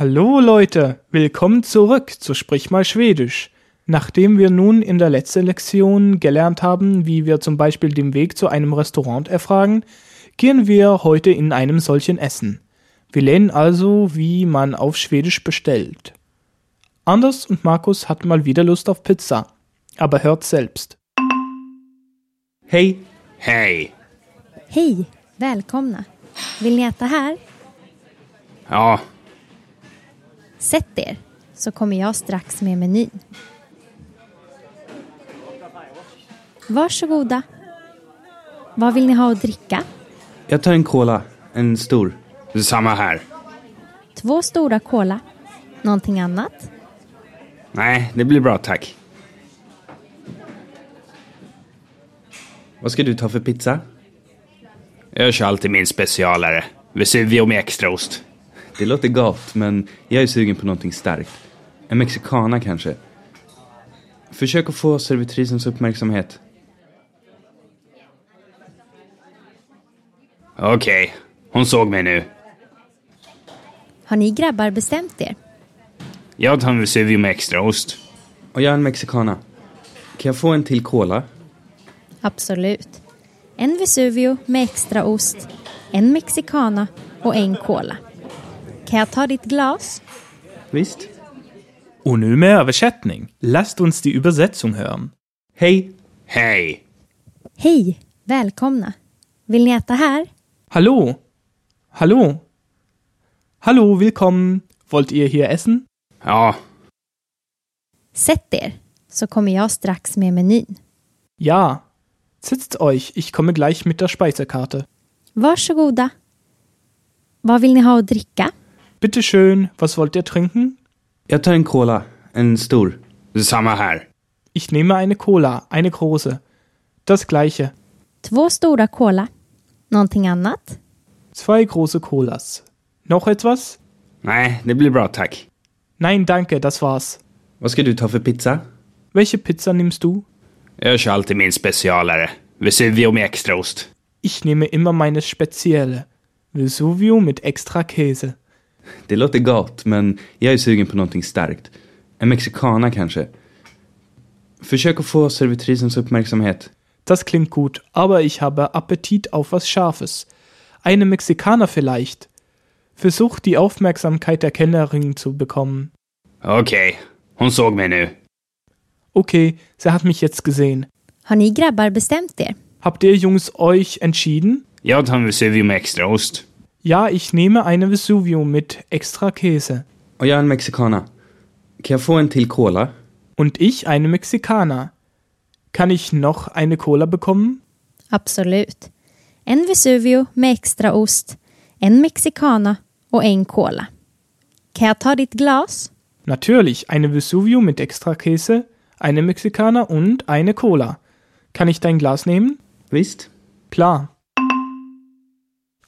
Hallo Leute, willkommen zurück zu Sprich mal Schwedisch. Nachdem wir nun in der letzten Lektion gelernt haben, wie wir zum Beispiel den Weg zu einem Restaurant erfragen, gehen wir heute in einem solchen Essen. Wir lernen also, wie man auf Schwedisch bestellt. Anders und Markus hatten mal wieder Lust auf Pizza, aber hört selbst. Hej! Hej! Hej, välkomna. Vill ni äta här? Ja, Sätt er, så kommer jag strax med menyn. Varsågoda. Vad vill ni ha att dricka? Jag tar en cola, en stor. samma här. Två stora cola. Någonting annat? Nej, det blir bra tack. Vad ska du ta för pizza? Jag kör alltid min specialare. Vesuvio med extraost. Det låter gott, men jag är sugen på någonting starkt. En mexicana kanske. Försök att få servitrisens uppmärksamhet. Okej, hon såg mig nu. Har ni grabbar bestämt er? Jag tar en Vesuvio med extraost. Och jag en mexicana. Kan jag få en till cola? Absolut. En Vesuvio med extra ost, en mexicana och en cola. Kan jag ta ditt glas? Visst. Und nun mehr Översättning. Lasst uns die Übersetzung hören. Hej! Hej! Hej, välkomna. Vill ni äta här? Hallo. Hallo. Hallo, willkommen. Wollt ihr hier essen? Ja, Sätt er, så kommer jag strax med menyn. Ja. Sitzt euch, ich komme gleich mit der Speisekarte. Varsågoda. Vad vill ni ha att dricka? Bitte schön, was wollt ihr trinken? Tar en cola, stor. samma här. Ich nehme eine Cola, eine große. Das gleiche. Två stora cola. Någonting annat? Zwei große Colas. Noch etwas? Nej, det blir bra tack. Nein, danke, das war's. Ska du ta för pizza? Welche Pizza nimmst du? Jag kör alltid min specialare. Vesuvio med extraost. Ich nehme immer meine spezielle. Vesuvio mit extra Käse. Det låter gott, men jag är sugen på någonting starkt. En mexicana kanske. Försök att få servitrisens uppmärksamhet. Das klingt gut, aber ich habe Appetit auf was Scharfes. Eine Mexikaner vielleicht. Versuch die Aufmerksamkeit der Kellnerin zu bekommen. Okej, hon såg mig nu. Okay, sie hat mich jetzt gesehen. Har ni grabbar bestämt er? Habt ihr Jungs euch entschieden? Jag tar en Vesuvio med extraost. Ja, ich nehme eine Vesuvio mit extra Käse. Är en mexicana. Kan jag få en till cola? Und ich eine Mexikaner. Kann ich noch eine Cola bekommen? Absolut. En Vesuvio med extra ost, en mexicana och en cola. Kan jag ta ditt glas? Natürlich, eine Vesuvio mit extra Käse, eine Mexikaner und eine Cola. Kann ich dein Glas nehmen? Visst. Klar.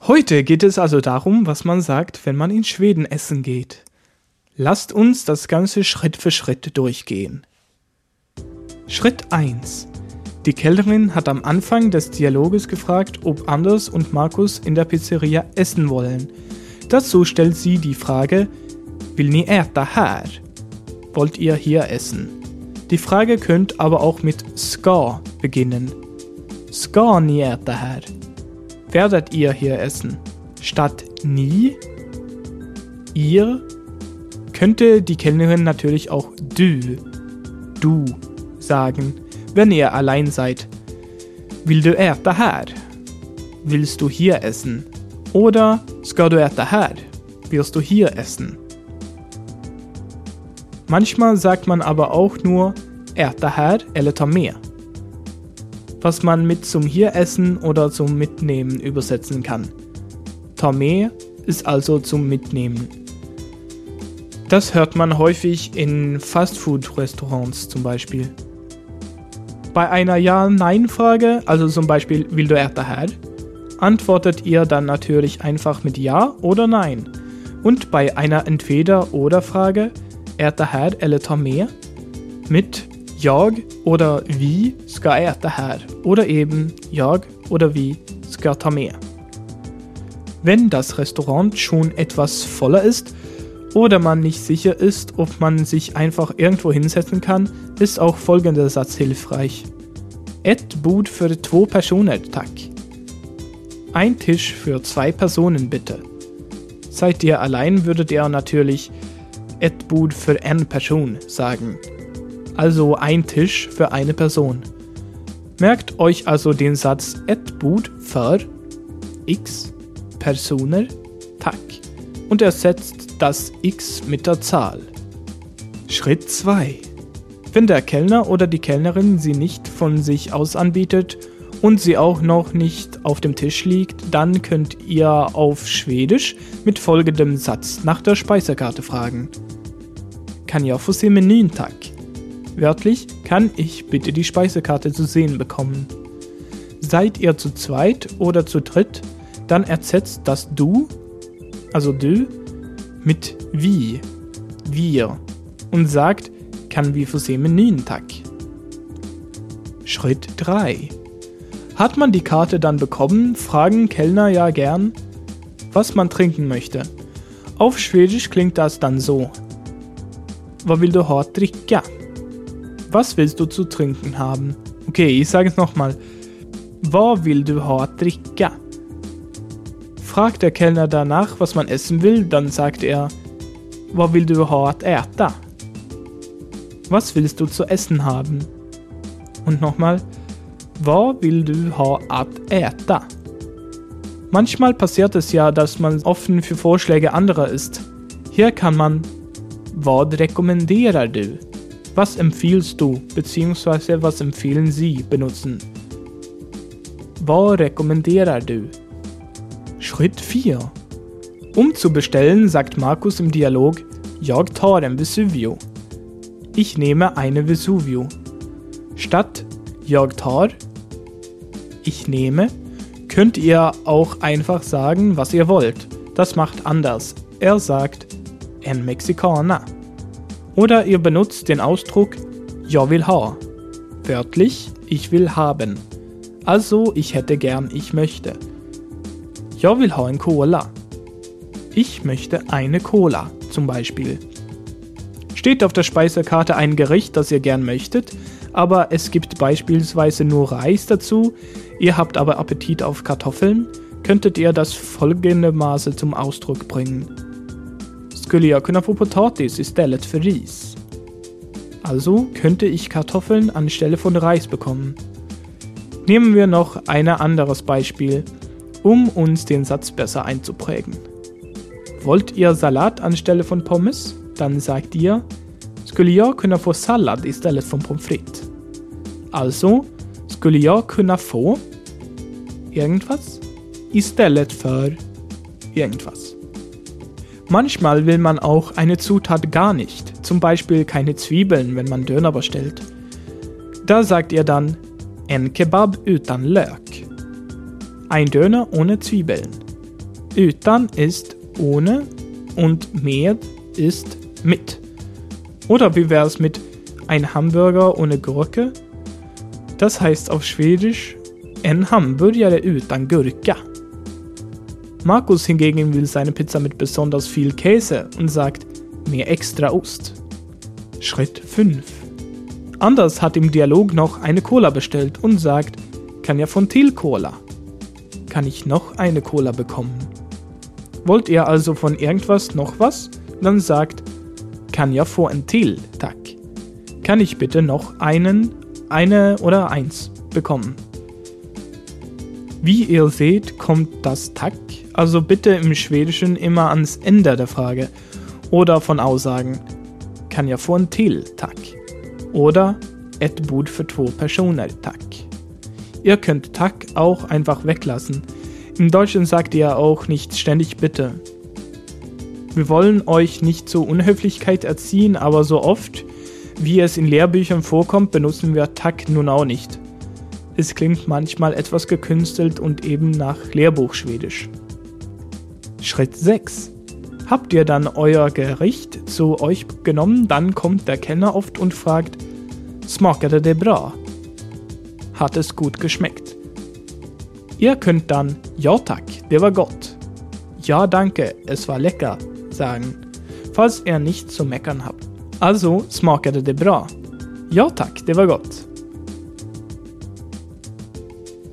Heute geht es also darum, was man sagt, wenn man in Schweden essen geht. Lasst uns das Ganze Schritt für Schritt durchgehen. Schritt 1. Die Kellnerin hat am Anfang des Dialoges gefragt, ob Anders und Markus in der Pizzeria essen wollen. Dazu stellt sie die Frage, Vill ni äta här? Wollt ihr hier essen? Die Frage könnte aber auch mit ska beginnen. Ska ni äta här? Werdet ihr hier essen? Statt nie? Ihr? Könnte die Kellnerin natürlich auch du, du sagen, wenn ihr allein seid. Vill du äta här? Willst du hier essen? Oder ska du äta här? Wirst du hier essen? Manchmal sagt man aber auch nur äta här eller ta med. Was man mit zum hier essen oder zum Mitnehmen übersetzen kann. Med ist also zum Mitnehmen. Das hört man häufig in Fastfood-Restaurants zum Beispiel. Bei einer Ja-Nein-Frage, also zum Beispiel Will du här? antwortet ihr dann natürlich einfach mit Ja oder Nein. Und bei einer Entweder-Oder-Frage här eller med mit Jag oder vi ska äta här oder eben Jag oder vi ska ta med. Wenn das Restaurant schon etwas voller ist oder man nicht sicher ist, ob man sich einfach irgendwo hinsetzen kann, ist auch folgender Satz hilfreich. Ett bord för två personer, tack. Ein Tisch für zwei Personen bitte. Seid ihr allein, würdet ihr natürlich ett bord für en person sagen. Also ein Tisch für eine Person. Merkt euch also den Satz ett bord för x personer, tack und ersetzt das x mit der Zahl. Schritt 2. Wenn der Kellner oder die Kellnerin sie nicht von sich aus anbietet und sie auch noch nicht auf dem Tisch liegt, dann könnt ihr auf Schwedisch mit folgendem Satz nach der Speisekarte fragen. Kan jag få se menyn tack? Wörtlich, kann ich bitte die Speisekarte zu sehen bekommen? Seid ihr zu zweit oder zu dritt, dann ersetzt das du, also du, mit wie, wir und sagt, kann vi få se menyn tack? Schritt 3. Hat man die Karte dann bekommen, fragen Kellner ja gern, was man trinken möchte. Auf Schwedisch klingt das dann so. Vad vill du att dricka? Was willst du zu trinken haben? Okay, ich sage es nochmal. Vad vill du ha dricka? Fragt der Kellner danach, was man essen will, dann sagt er, Vad vill du ha att äta? Was willst du zu essen haben? Und nochmal, Vad vill du ha att äta? Manchmal passiert es ja, dass man offen für Vorschläge anderer ist. Hier kann man Vad rekommenderar du? Was empfiehlst du bzw. was empfehlen Sie benutzen? Vad rekommenderar du? Schritt 4. Um zu bestellen, sagt Markus im Dialog, Jag tar en Vesuvio. Ich nehme eine Vesuvio. Statt Jag tar, ich nehme, könnt ihr auch einfach sagen, was ihr wollt. Das macht anders. Er sagt en Mexicana. Oder ihr benutzt den Ausdruck Jag vill ha. Wörtlich, ich will haben. Also, ich hätte gern, ich möchte. Jag vill ha en Cola. Ich möchte eine Cola, zum Beispiel. Steht auf der Speisekarte ein Gericht, das ihr gern möchtet, aber es gibt beispielsweise nur Reis dazu, ihr habt aber Appetit auf Kartoffeln, könntet ihr das folgende Maße zum Ausdruck bringen. Skulle jag kunna få potatis istället för ris? Also könnte ich Kartoffeln anstelle von Reis bekommen. Nehmen wir noch ein anderes Beispiel, um uns den Satz besser einzuprägen. Wollt ihr Salat anstelle von Pommes? Dann sagt ihr, skulle jag kunna få sallad istället från pommes frites? Also, skulle jag kunna få irgendwas istället för irgendwas. Manchmal will man auch eine Zutat gar nicht, zum Beispiel keine Zwiebeln, wenn man Döner bestellt. Da sagt ihr dann en kebab utan lök. Ein Döner ohne Zwiebeln. Utan ist ohne und med ist mit. Oder wie wäre es mit ein Hamburger ohne Gurke? Das heißt auf Schwedisch en hamburgare utan gurka. Markus hingegen will seine Pizza mit besonders viel Käse und sagt mehr extra Ost. Schritt 5. Anders hat im Dialog noch eine Cola bestellt und sagt, kann ja von Til Cola. Kann ich noch eine Cola bekommen? Wollt ihr also von irgendwas noch was? Dann sagt, kann ja vor ein Til, tack. Kann ich bitte noch einen, eine oder eins bekommen? Wie ihr seht, kommt das Tack, also bitte im Schwedischen immer ans Ende der Frage oder von Aussagen kann ja få en till, tack. Oder ett bord für två personer, tack. Ihr könnt tack auch einfach weglassen. Im Deutschen sagt ihr auch nicht ständig bitte. Wir wollen euch nicht zur Unhöflichkeit erziehen, aber so oft, wie es in Lehrbüchern vorkommt, benutzen wir tack nun auch nicht. Es klingt manchmal etwas gekünstelt und eben nach Lehrbuchschwedisch. Schritt 6. Habt ihr dann euer Gericht zu euch genommen, dann kommt der Kenner oft und fragt, Smakade det bra? Hat es gut geschmeckt? Ihr könnt dann Ja tack, det var gott. Ja danke, es war lecker sagen. falls er nicht zu meckern habt. Also smakade det bra? Ja tack, det var gott.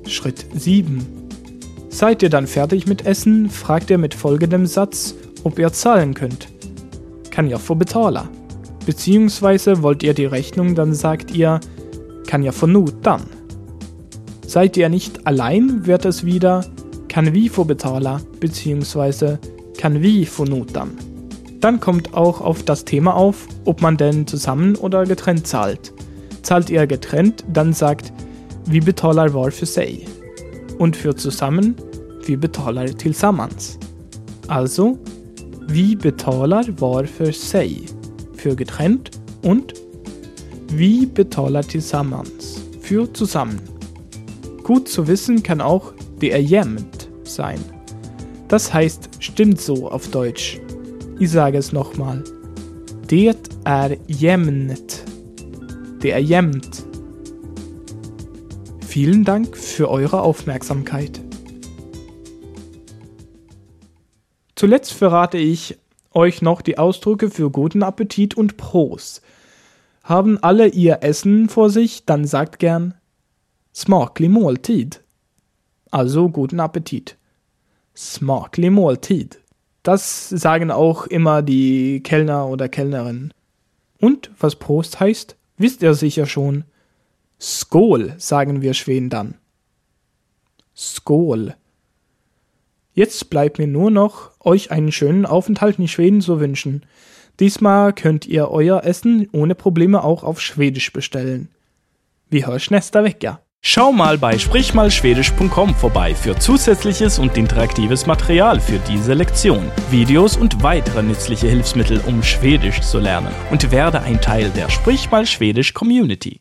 Schritt 7. Seid ihr dann fertig mit Essen, fragt er mit folgendem Satz, ob ihr zahlen könnt. Kann jag få betala? Beziehungsweise wollt ihr die Rechnung, dann sagt ihr, kann jag få notan? Seid ihr nicht allein, wird es wieder, kan vi få betala? Beziehungsweise, kan vi få notan? Dann kommt auch auf das Thema auf, ob man denn zusammen oder getrennt zahlt. Zahlt ihr getrennt, dann sagt, vi betalar var för sig. Und für zusammen, vi betalar tillsammans. Also, vi betalar var för sig. Für getrennt und vi betalar tillsammans. Für zusammen. Gut zu wissen kann auch der jämnt sein. Das heißt, stimmt so auf Deutsch. Ich sage es nochmal. Det är jämnt. Det är jämnt. Vielen Dank für eure Aufmerksamkeit. Zuletzt verrate ich euch noch die Ausdrücke für guten Appetit und Prost. Haben alle ihr Essen vor sich, dann sagt gern smaklig måltid. Also guten Appetit. Smaklig måltid. Das sagen auch immer die Kellner oder Kellnerinnen. Und was Prost heißt, wisst ihr sicher schon. Skål sagen wir Schweden dann. Skål. Jetzt bleibt mir nur noch, euch einen schönen Aufenthalt in Schweden zu wünschen. Diesmal könnt ihr euer Essen ohne Probleme auch auf Schwedisch bestellen. Wir hören nächste Woche. Schau mal bei sprichmalschwedisch.com vorbei für zusätzliches und interaktives Material für diese Lektion, Videos und weitere nützliche Hilfsmittel, um Schwedisch zu lernen und werde ein Teil der Sprich mal Schwedisch Community.